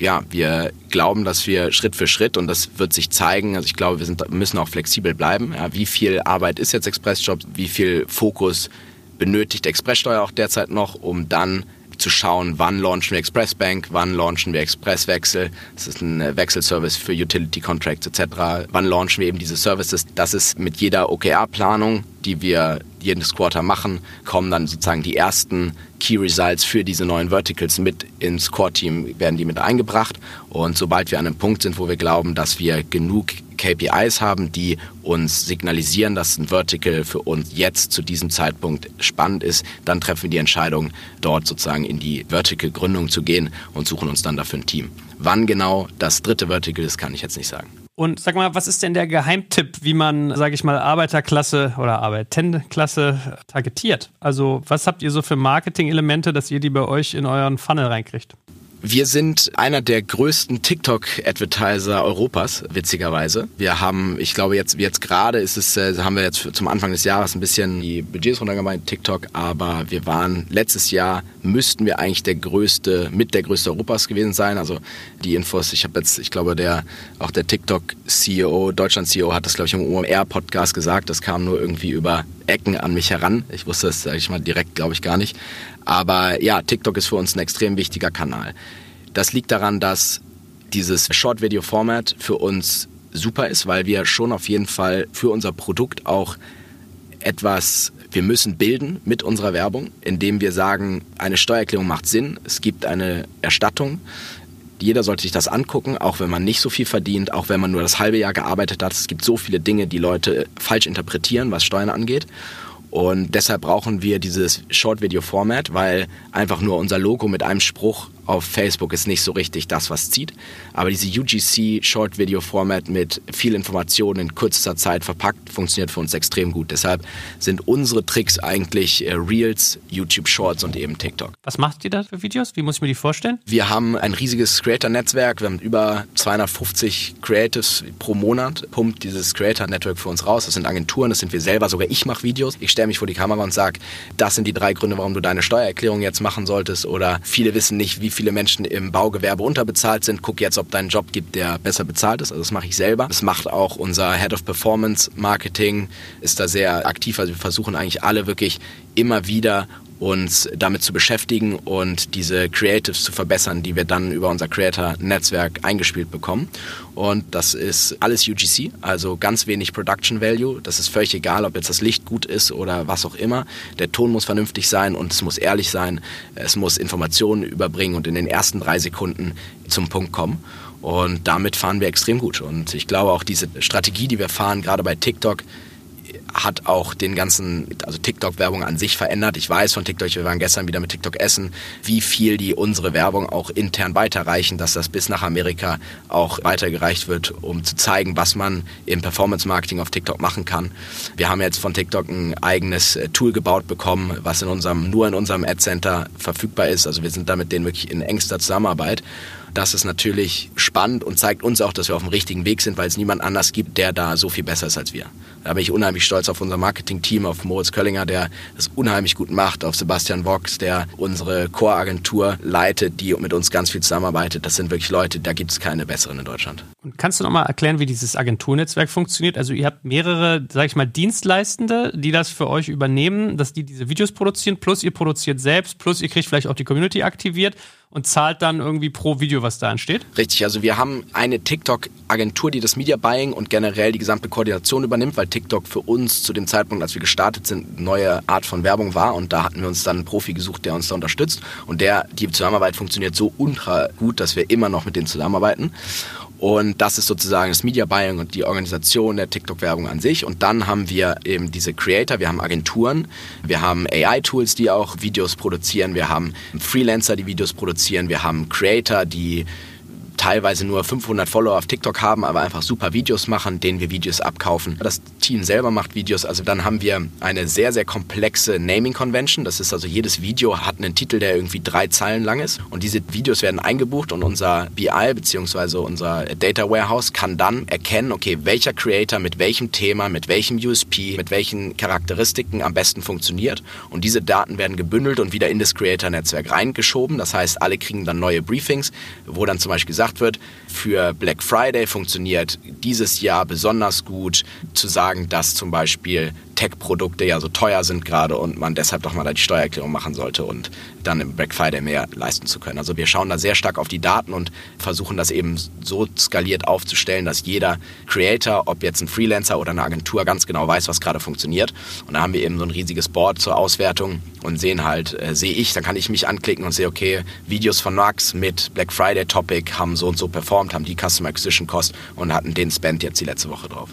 ja, wir glauben, dass wir Schritt für Schritt und das wird sich zeigen. Also ich glaube, wir sind, müssen auch flexibel bleiben. Ja, wie viel Arbeit ist jetzt Expressjob? Wie viel Fokus benötigt Expresssteuer auch derzeit noch, um dann zu schauen, wann launchen wir Expressbank, wann launchen wir Expresswechsel. Das ist ein Wechselservice für Utility Contracts etc. Wann launchen wir eben diese Services? Das ist mit jeder OKR-Planung, die wir jedes Quarter machen, kommen dann sozusagen die ersten Key Results für diese neuen Verticals mit ins Core-Team, werden die mit eingebracht. Und sobald wir an einem Punkt sind, wo wir glauben, dass wir genug KPIs haben, die uns signalisieren, dass ein Vertical für uns jetzt zu diesem Zeitpunkt spannend ist, dann treffen wir die Entscheidung, dort sozusagen in die Vertical-Gründung zu gehen und suchen uns dann dafür ein Team. Wann genau das dritte Vertical ist, kann ich jetzt nicht sagen. Und sag mal, was ist denn der Geheimtipp, wie man, sage ich mal, Arbeiterklasse oder Arbeitendenklasse targetiert? Also was habt ihr so für Marketing-Elemente, dass ihr die bei euch in euren Funnel reinkriegt? Wir sind einer der größten TikTok-Advertiser Europas, witzigerweise. Wir haben, ich glaube jetzt, jetzt gerade ist es, äh, haben wir jetzt zum Anfang des Jahres ein bisschen die Budgets runtergemeint, TikTok, aber wir waren letztes Jahr müssten wir eigentlich der größte, mit der größte Europas gewesen sein. Also die Infos, ich habe jetzt, ich glaube, der auch der TikTok-CEO, Deutschland-CEO hat das, glaube ich, im OMR-Podcast gesagt. Das kam nur irgendwie über Ecken an mich heran. Ich wusste das, sage ich mal, direkt, glaube ich, gar nicht. Aber ja, TikTok ist für uns ein extrem wichtiger Kanal. Das liegt daran, dass dieses Short-Video-Format für uns super ist, weil wir schon auf jeden Fall für unser Produkt auch etwas, wir müssen bilden mit unserer Werbung, indem wir sagen, eine Steuererklärung macht Sinn, es gibt eine Erstattung. Jeder sollte sich das angucken, auch wenn man nicht so viel verdient, auch wenn man nur das halbe Jahr gearbeitet hat. Es gibt so viele Dinge, die Leute falsch interpretieren, was Steuern angeht. Und deshalb brauchen wir dieses Short-Video-Format, weil einfach nur unser Logo mit einem Spruch auf Facebook ist nicht so richtig das, was zieht. Aber diese UGC Short Video Format mit viel Information in kürzester Zeit verpackt funktioniert für uns extrem gut. Deshalb sind unsere Tricks eigentlich äh, Reels, YouTube Shorts und eben TikTok. Was macht ihr da für Videos? Wie muss ich mir die vorstellen? Wir haben ein riesiges Creator-Netzwerk. Wir haben über 250 Creatives pro Monat. Pumpt dieses Creator-Network für uns raus. Das sind Agenturen, das sind wir selber. Sogar ich mache Videos. Ich stelle mich vor die Kamera und sage, das sind die drei Gründe, warum du deine Steuererklärung jetzt machen solltest. Oder viele wissen nicht, wie viele Menschen im Baugewerbe unterbezahlt sind. Guck jetzt, ob deinen Job gibt, der besser bezahlt ist. Also das mache ich selber. Das macht auch unser Head of Performance Marketing, ist da sehr aktiv. Also wir versuchen eigentlich alle wirklich immer wieder uns damit zu beschäftigen und diese Creatives zu verbessern, die wir dann über unser Creator-Netzwerk eingespielt bekommen. Und das ist alles UGC, also ganz wenig Production Value. Das ist völlig egal, ob jetzt das Licht gut ist oder was auch immer. Der Ton muss vernünftig sein und es muss ehrlich sein. Es muss Informationen überbringen und in den ersten drei Sekunden zum Punkt kommen. Und damit fahren wir extrem gut. Und ich glaube auch diese Strategie, die wir fahren, gerade bei TikTok, hat auch den ganzen, also TikTok-Werbung an sich verändert. Ich weiß von TikTok, wir waren gestern wieder mit TikTok essen, wie viel die unsere Werbung auch intern weiterreichen, dass das bis nach Amerika auch weitergereicht wird, um zu zeigen, was man im Performance-Marketing auf TikTok machen kann. Wir haben jetzt von TikTok ein eigenes äh, Tool gebaut bekommen, was in unserem, nur in unserem Ad-Center verfügbar ist. Also wir sind damit denen wirklich in engster Zusammenarbeit. Das ist natürlich spannend und zeigt uns auch, dass wir auf dem richtigen Weg sind, weil es niemand anders gibt, der da so viel besser ist als wir. Da bin ich unheimlich stolz auf unser Marketing-Team, auf Moritz Köllinger, der das unheimlich gut macht, auf Sebastian Vox, der unsere Core-Agentur leitet, die mit uns ganz viel zusammenarbeitet. Das sind wirklich Leute, da gibt es keine besseren in Deutschland. Und kannst du nochmal erklären, wie dieses Agenturnetzwerk funktioniert? Also ihr habt mehrere, sag ich mal, Dienstleistende, die das für euch übernehmen, dass die diese Videos produzieren, plus ihr produziert selbst, plus ihr kriegt vielleicht auch die Community aktiviert und zahlt dann irgendwie pro Video, was da entsteht? Richtig, also wir haben eine TikTok-Agentur, die das Media Buying und generell die gesamte Koordination übernimmt, weil TikTok für uns zu dem Zeitpunkt, als wir gestartet sind, eine neue Art von Werbung war. Und da hatten wir uns dann einen Profi gesucht, der uns da unterstützt. Und der, die Zusammenarbeit funktioniert so ultra gut, dass wir immer noch mit denen zusammenarbeiten. Und das ist sozusagen das Media Buying und die Organisation der TikTok-Werbung an sich. Und dann haben wir eben diese Creator, wir haben Agenturen, wir haben AI-Tools, die auch Videos produzieren, wir haben Freelancer, die Videos produzieren, wir haben Creator, die teilweise nur 500 Follower auf TikTok haben, aber einfach super Videos machen, denen wir Videos abkaufen. Das Team selber macht Videos, also dann haben wir eine sehr, sehr komplexe Naming Convention. Das ist also jedes Video hat einen Titel, der irgendwie drei Zeilen lang ist und diese Videos werden eingebucht und unser BI bzw. unser Data Warehouse kann dann erkennen, okay, welcher Creator mit welchem Thema, mit welchem USP, mit welchen Charakteristiken am besten funktioniert und diese Daten werden gebündelt und wieder in das Creator-Netzwerk reingeschoben. Das heißt, alle kriegen dann neue Briefings, wo dann zum Beispiel gesagt gesagt wird, für Black Friday funktioniert dieses Jahr besonders gut. Zu sagen, dass zum Beispiel Tech-Produkte ja so teuer sind gerade und man deshalb doch mal die Steuererklärung machen sollte und dann im Black Friday mehr leisten zu können. Also wir schauen da sehr stark auf die Daten und versuchen das eben so skaliert aufzustellen, dass jeder Creator, ob jetzt ein Freelancer oder eine Agentur, ganz genau weiß, was gerade funktioniert. Und da haben wir eben so ein riesiges Board zur Auswertung und sehen halt, äh, sehe ich, dann kann ich mich anklicken und sehe, okay, Videos von Max mit Black Friday Topic haben so und so performt, haben die Customer Acquisition Cost und hatten den Spend jetzt die letzte Woche drauf.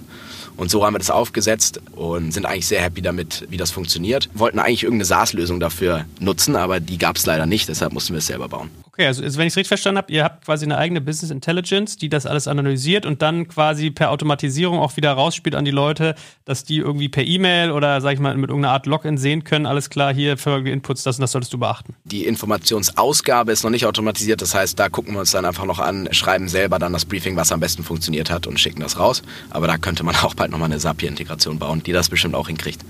Und so haben wir das aufgesetzt und sind eigentlich sehr happy damit, wie das funktioniert. Wollten eigentlich irgendeine SaaS-Lösung dafür nutzen, aber die gab es leider nicht, deshalb mussten wir es selber bauen. Okay, also wenn ich es richtig verstanden habe, ihr habt quasi eine eigene Business Intelligence, die das alles analysiert und dann quasi per Automatisierung auch wieder rausspielt an die Leute, dass die irgendwie per E-Mail oder sag ich mal mit irgendeiner Art Login sehen können, alles klar, hier folgende Inputs, das und das solltest du beachten. Die Informationsausgabe ist noch nicht automatisiert, das heißt, da gucken wir uns dann einfach noch an, schreiben selber dann das Briefing, was am besten funktioniert hat und schicken das raus. Aber da könnte man auch bald nochmal eine Zapier-Integration bauen, die das bestimmt auch hinkriegt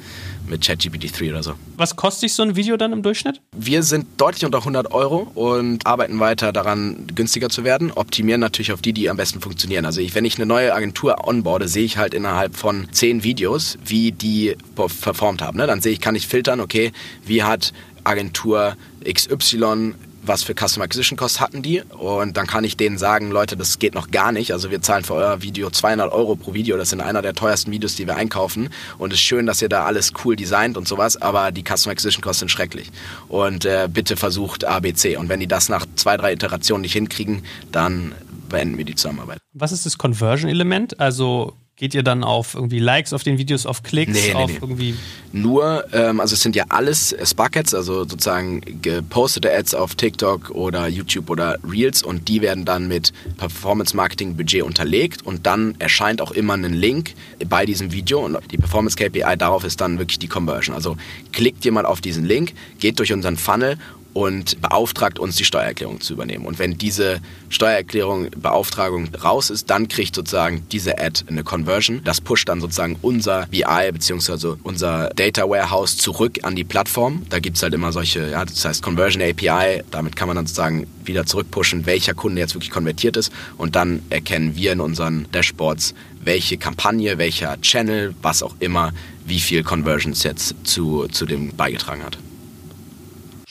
mit ChatGPT 3 oder so. Was kostet sich so ein Video dann im Durchschnitt? Wir sind deutlich unter 100 Euro und arbeiten weiter daran, günstiger zu werden, optimieren natürlich auf die, die am besten funktionieren. Also ich, wenn ich eine neue Agentur onboarde, sehe ich halt innerhalb von zehn Videos, wie die performt haben. Ne? Dann sehe ich, kann ich filtern, okay, wie hat Agentur XY was für Customer Acquisition Costs hatten die und dann kann ich denen sagen, Leute, das geht noch gar nicht. Also wir zahlen für euer Video 200 Euro pro Video. Das sind einer der teuersten Videos, die wir einkaufen und es ist schön, dass ihr da alles cool designt und sowas, aber die Customer Acquisition Costs sind schrecklich. Und äh, bitte versucht ABC und wenn die das nach zwei, drei Iterationen nicht hinkriegen, dann beenden wir die Zusammenarbeit. Was ist das Conversion-Element? Also Geht ihr dann auf irgendwie Likes auf den Videos, auf Klicks, nee, nee, auf nee. irgendwie? Nur, ähm, also es sind ja alles Spark-Ads, also sozusagen gepostete Ads auf TikTok oder YouTube oder Reels und die werden dann mit Performance-Marketing-Budget unterlegt und dann erscheint auch immer ein Link bei diesem Video und die Performance-KPI darauf ist dann wirklich die Conversion. Also klickt jemand auf diesen Link, geht durch unseren Funnel und beauftragt uns, die Steuererklärung zu übernehmen. Und wenn diese Steuererklärung, Beauftragung raus ist, dann kriegt sozusagen diese Ad eine Conversion. Das pusht dann sozusagen unser BI bzw. unser Data Warehouse zurück an die Plattform. Da gibt es halt immer solche, ja, das heißt Conversion API. Damit kann man dann sozusagen wieder zurückpushen, welcher Kunde jetzt wirklich konvertiert ist. Und dann erkennen wir in unseren Dashboards, welche Kampagne, welcher Channel, was auch immer, wie viel Conversions jetzt zu, zu dem beigetragen hat.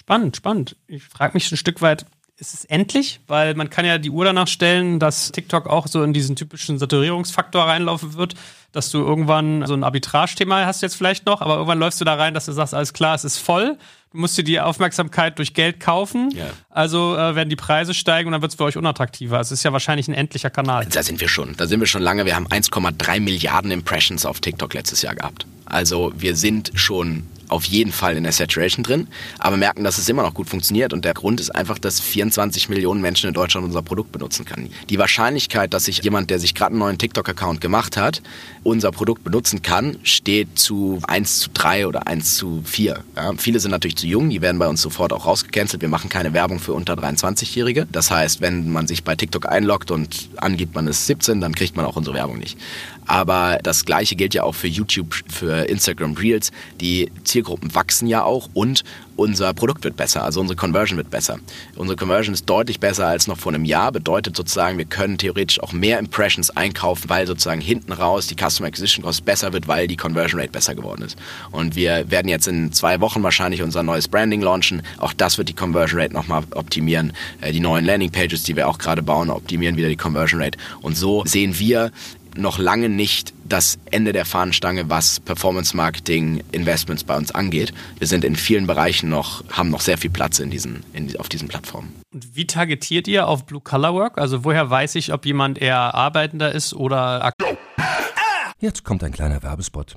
Spannend, spannend. Ich frage mich ein Stück weit, ist es endlich? Weil man kann ja die Uhr danach stellen, dass TikTok auch so in diesen typischen Saturierungsfaktor reinlaufen wird, dass du irgendwann so ein Arbitrage-Thema hast jetzt vielleicht noch, aber irgendwann läufst du da rein, dass du sagst, alles klar, es ist voll. Du musst dir die Aufmerksamkeit durch Geld kaufen. Ja. Also äh, werden die Preise steigen und dann wird es für euch unattraktiver. Es ist ja wahrscheinlich ein endlicher Kanal. Da sind wir schon. Da sind wir schon lange. Wir haben 1,3 Milliarden Impressions auf TikTok letztes Jahr gehabt. Also wir sind schon auf jeden Fall in der Saturation drin, aber merken, dass es immer noch gut funktioniert. Und der Grund ist einfach, dass 24 Millionen Menschen in Deutschland unser Produkt benutzen können. Die Wahrscheinlichkeit, dass sich jemand, der sich gerade einen neuen TikTok-Account gemacht hat, unser Produkt benutzen kann, steht zu 1 zu 3 oder 1 zu 4. Ja, viele sind natürlich zu jung, die werden bei uns sofort auch rausgecancelt. Wir machen keine Werbung für unter 23-Jährige. Das heißt, wenn man sich bei TikTok einloggt und angibt, man ist 17, dann kriegt man auch unsere Werbung nicht. Aber das Gleiche gilt ja auch für YouTube, für Instagram Reels. Die Zielgruppen wachsen ja auch und unser Produkt wird besser, also unsere Conversion wird besser. Unsere Conversion ist deutlich besser als noch vor einem Jahr, bedeutet sozusagen, wir können theoretisch auch mehr Impressions einkaufen, weil sozusagen hinten raus die Customer Acquisition Cost besser wird, weil die Conversion Rate besser geworden ist. Und wir werden jetzt in zwei Wochen wahrscheinlich unser neues Branding launchen. Auch das wird die Conversion Rate nochmal optimieren. Äh, die neuen Landing Pages, die wir auch gerade bauen, optimieren wieder die Conversion Rate. Und so sehen wir noch lange nicht das Ende der Fahnenstange, was Performance Marketing Investments bei uns angeht. Wir sind in vielen Bereichen noch, haben noch sehr viel Platz in diesen, in, auf diesen Plattformen. Und wie targetiert ihr auf Blue Color Work? Also woher weiß ich, ob jemand eher arbeitender ist oder Jetzt kommt ein kleiner Werbespot.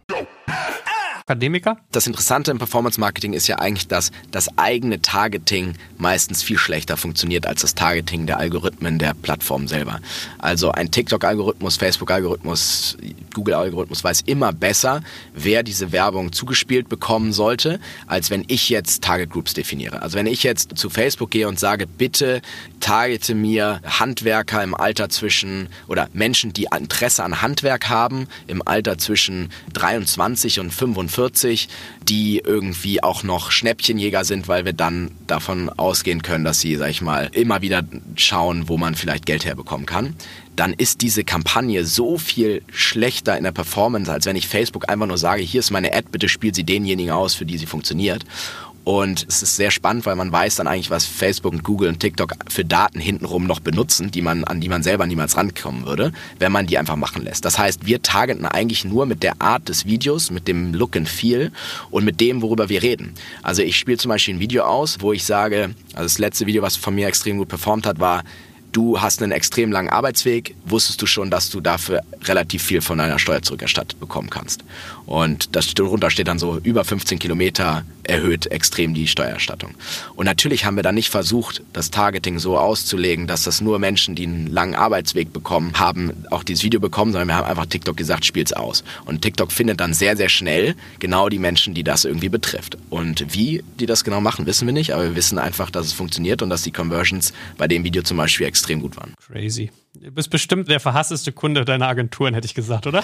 Akademiker? Das Interessante im Performance Marketing ist ja eigentlich, dass das eigene Targeting meistens viel schlechter funktioniert als das Targeting der Algorithmen der Plattform selber. Also ein TikTok-Algorithmus, Facebook-Algorithmus, Google-Algorithmus weiß immer besser, wer diese Werbung zugespielt bekommen sollte, als wenn ich jetzt Target Groups definiere. Also wenn ich jetzt zu Facebook gehe und sage, bitte targete mir Handwerker im Alter zwischen oder Menschen, die Interesse an Handwerk haben, im Alter zwischen 23 und 45, die irgendwie auch noch Schnäppchenjäger sind, weil wir dann davon ausgehen können, dass sie, sag ich mal, immer wieder schauen, wo man vielleicht Geld herbekommen kann dann ist diese Kampagne so viel schlechter in der Performance, als wenn ich Facebook einfach nur sage, hier ist meine Ad, bitte spielt sie denjenigen aus, für die sie funktioniert. Und es ist sehr spannend, weil man weiß dann eigentlich, was Facebook und Google und TikTok für Daten hintenrum noch benutzen, die man, an die man selber niemals rankommen würde, wenn man die einfach machen lässt. Das heißt, wir targeten eigentlich nur mit der Art des Videos, mit dem Look and Feel und mit dem, worüber wir reden. Also ich spiele zum Beispiel ein Video aus, wo ich sage, also das letzte Video, was von mir extrem gut performt hat, war, du hast einen extrem langen Arbeitsweg, wusstest du schon, dass du dafür relativ viel von deiner Steuer zurückerstattet bekommen kannst. Und das darunter steht dann so über 15 Kilometer erhöht extrem die Steuererstattung. Und natürlich haben wir dann nicht versucht, das Targeting so auszulegen, dass das nur Menschen, die einen langen Arbeitsweg bekommen, haben auch dieses Video bekommen, sondern wir haben einfach TikTok gesagt, spiel's aus. Und TikTok findet dann sehr, sehr schnell genau die Menschen, die das irgendwie betrifft. Und wie die das genau machen, wissen wir nicht, aber wir wissen einfach, dass es funktioniert und dass die Conversions bei dem Video zum Beispiel extrem gut waren. Crazy. Du bist bestimmt der verhassteste Kunde deiner Agenturen, hätte ich gesagt, oder?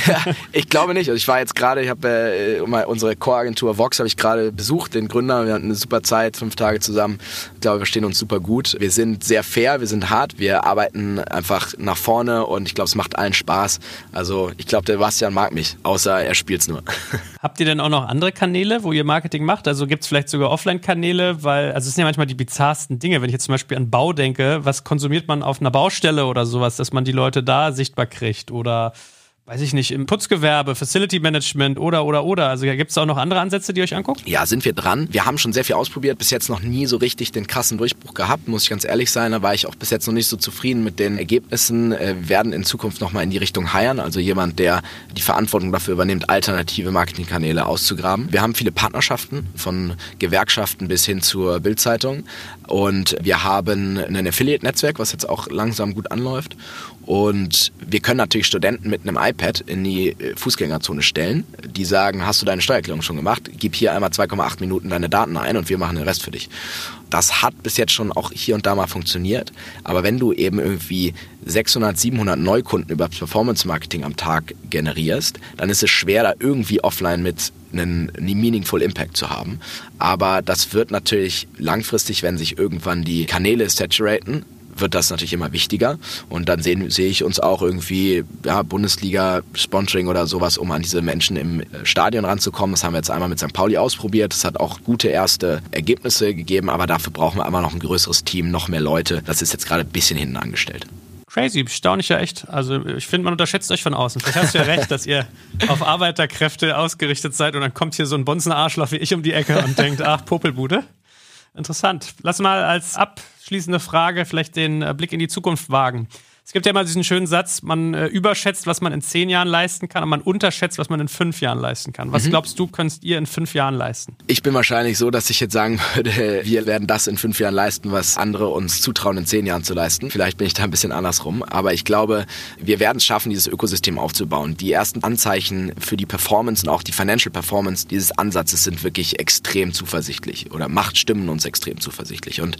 ich glaube nicht. Also ich war jetzt gerade, ich habe äh, unsere Core-Agentur Vox habe ich gerade besucht, den Gründer. Wir hatten eine super Zeit, fünf Tage zusammen. Ich glaube, wir stehen uns super gut. Wir sind sehr fair, wir sind hart, wir arbeiten einfach nach vorne und ich glaube, es macht allen Spaß. Also ich glaube, der Bastian mag mich, außer er spielt es nur. Habt ihr denn auch noch andere Kanäle, wo ihr Marketing macht? Also gibt es vielleicht sogar Offline-Kanäle, weil, also es sind ja manchmal die bizarrsten Dinge. Wenn ich jetzt zum Beispiel an Bau denke, was konsumiert man auf einer Baustelle oder sowas, dass man die Leute da sichtbar kriegt oder weiß ich nicht, im Putzgewerbe, Facility Management oder, oder, oder. Also gibt es auch noch andere Ansätze, die ihr euch anguckt? Ja, sind wir dran. Wir haben schon sehr viel ausprobiert, bis jetzt noch nie so richtig den krassen Durchbruch gehabt, muss ich ganz ehrlich sein. Da war ich auch bis jetzt noch nicht so zufrieden mit den Ergebnissen. Wir äh, werden in Zukunft nochmal in die Richtung heiern, also jemand, der die Verantwortung dafür übernimmt, alternative Marketingkanäle auszugraben. Wir haben viele Partnerschaften, von Gewerkschaften bis hin zur Bildzeitung. Und wir haben ein Affiliate-Netzwerk, was jetzt auch langsam gut anläuft. Und wir können natürlich Studenten mit einem iPad in die äh, Fußgängerzone stellen, die sagen, hast du deine Steuererklärung schon gemacht? Gib hier einmal 2,8 Minuten deine Daten ein und wir machen den Rest für dich. Das hat bis jetzt schon auch hier und da mal funktioniert. Aber wenn du eben irgendwie 600, 700 Neukunden über Performance Marketing am Tag generierst, dann ist es schwer, da irgendwie offline mit einen meaningful Impact zu haben. Aber das wird natürlich langfristig, wenn sich irgendwann die Kanäle saturaten, wird das natürlich immer wichtiger. Und dann sehe ich uns auch irgendwie ja, Bundesliga-Sponsoring oder sowas, um an diese Menschen im äh, Stadion ranzukommen. Das haben wir jetzt einmal mit St. Pauli ausprobiert. Das hat auch gute erste Ergebnisse gegeben, aber dafür brauchen wir einfach noch ein größeres Team, noch mehr Leute. Das ist jetzt gerade ein bisschen hinten angestellt. Crazy, staunlich ja echt. Also ich finde, man unterschätzt euch von außen. Vielleicht hast du ja recht, dass ihr auf Arbeiterkräfte ausgerichtet seid und dann kommt hier so ein Bonzen-Arschloch wie ich um die Ecke und denkt, ach, Popelbude. Interessant. Lass mal als abschließende Frage vielleicht den äh, Blick in die Zukunft wagen. Es gibt ja immer diesen schönen Satz, man äh, überschätzt, was man in zehn Jahren leisten kann und man unterschätzt, was man in fünf Jahren leisten kann. Was mhm. glaubst du, könnt ihr in fünf Jahren leisten? Ich bin wahrscheinlich so, dass ich jetzt sagen würde, wir werden das in fünf Jahren leisten, was andere uns zutrauen, in zehn Jahren zu leisten. Vielleicht bin ich da ein bisschen andersrum, aber ich glaube, wir werden es schaffen, dieses Ökosystem aufzubauen. Die ersten Anzeichen für die Performance und auch die Financial Performance dieses Ansatzes sind wirklich extrem zuversichtlich oder macht stimmen uns extrem zuversichtlich. Und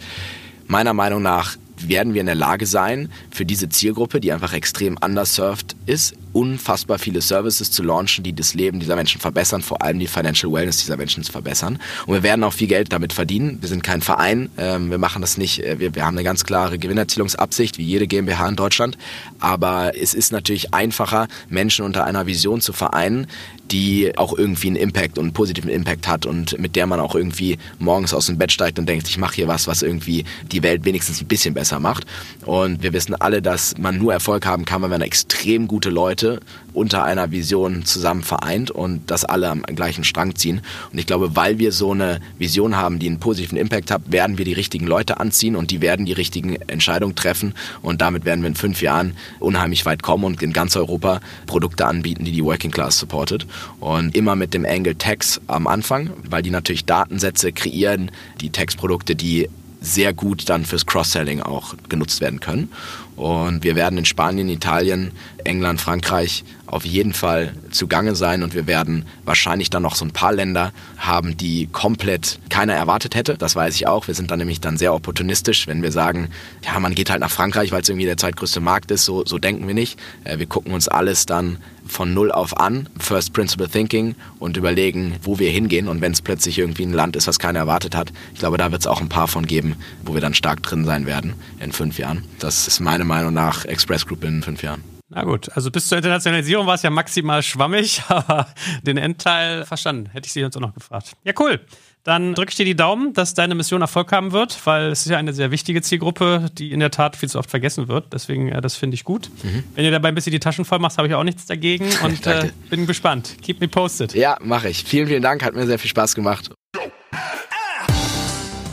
meiner Meinung nach werden wir in der Lage sein, für diese Zielgruppe, die einfach extrem underserved ist, unfassbar viele Services zu launchen, die das Leben dieser Menschen verbessern, vor allem die Financial Wellness dieser Menschen zu verbessern. Und wir werden auch viel Geld damit verdienen. Wir sind kein Verein, ähm, wir machen das nicht, äh, wir, wir haben eine ganz klare Gewinnerzielungsabsicht, wie jede GmbH in Deutschland. Aber es ist natürlich einfacher, Menschen unter einer Vision zu vereinen, die auch irgendwie einen Impact und einen positiven Impact hat und mit der man auch irgendwie morgens aus dem Bett steigt und denkt, ich mache hier was, was irgendwie die Welt wenigstens ein bisschen besser macht. Und wir wissen alle, dass man nur Erfolg haben kann, wenn man extrem gute Leute unter einer Vision zusammen vereint und das alle am gleichen Strang ziehen. Und ich glaube, weil wir so eine Vision haben, die einen positiven Impact hat, werden wir die richtigen Leute anziehen und die werden die richtigen Entscheidungen treffen. Und damit werden wir in fünf Jahren unheimlich weit kommen und in ganz Europa Produkte anbieten, die die Working Class supportet. Und immer mit dem Angle Tax am Anfang, weil die natürlich Datensätze kreieren, die Textprodukte, die sehr gut dann fürs Cross-Selling auch genutzt werden können. Und wir werden in Spanien, Italien, England, Frankreich auf jeden Fall zugange sein und wir werden wahrscheinlich dann noch so ein paar Länder haben, die komplett keiner erwartet hätte. Das weiß ich auch. Wir sind dann nämlich dann sehr opportunistisch, wenn wir sagen, ja, man geht halt nach Frankreich, weil es irgendwie der zweitgrößte Markt ist. So, so denken wir nicht. Äh, wir gucken uns alles dann von null auf an, First Principle Thinking und überlegen, wo wir hingehen. Und wenn es plötzlich irgendwie ein Land ist, was keiner erwartet hat, ich glaube, da wird es auch ein paar von geben, wo wir dann stark drin sein werden in fünf Jahren. Das ist meine Meinung nach Express Group in fünf Jahren. Na gut, also bis zur Internationalisierung war es ja maximal schwammig, aber den Endteil verstanden. Hätte ich sie uns auch noch gefragt. Ja, cool. Dann drücke ich dir die Daumen, dass deine Mission Erfolg haben wird, weil es ist ja eine sehr wichtige Zielgruppe, die in der Tat viel zu oft vergessen wird. Deswegen, ja, das finde ich gut. Mhm. Wenn ihr dabei ein bisschen die Taschen voll macht, habe ich auch nichts dagegen und äh, bin gespannt. Keep me posted. Ja, mache ich. Vielen, vielen Dank. Hat mir sehr viel Spaß gemacht.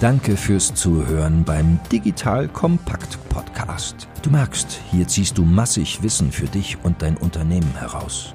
Danke fürs Zuhören beim Digital Kompakt Podcast. Du merkst, hier ziehst du massig Wissen für dich und dein Unternehmen heraus.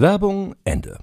Werbung Ende.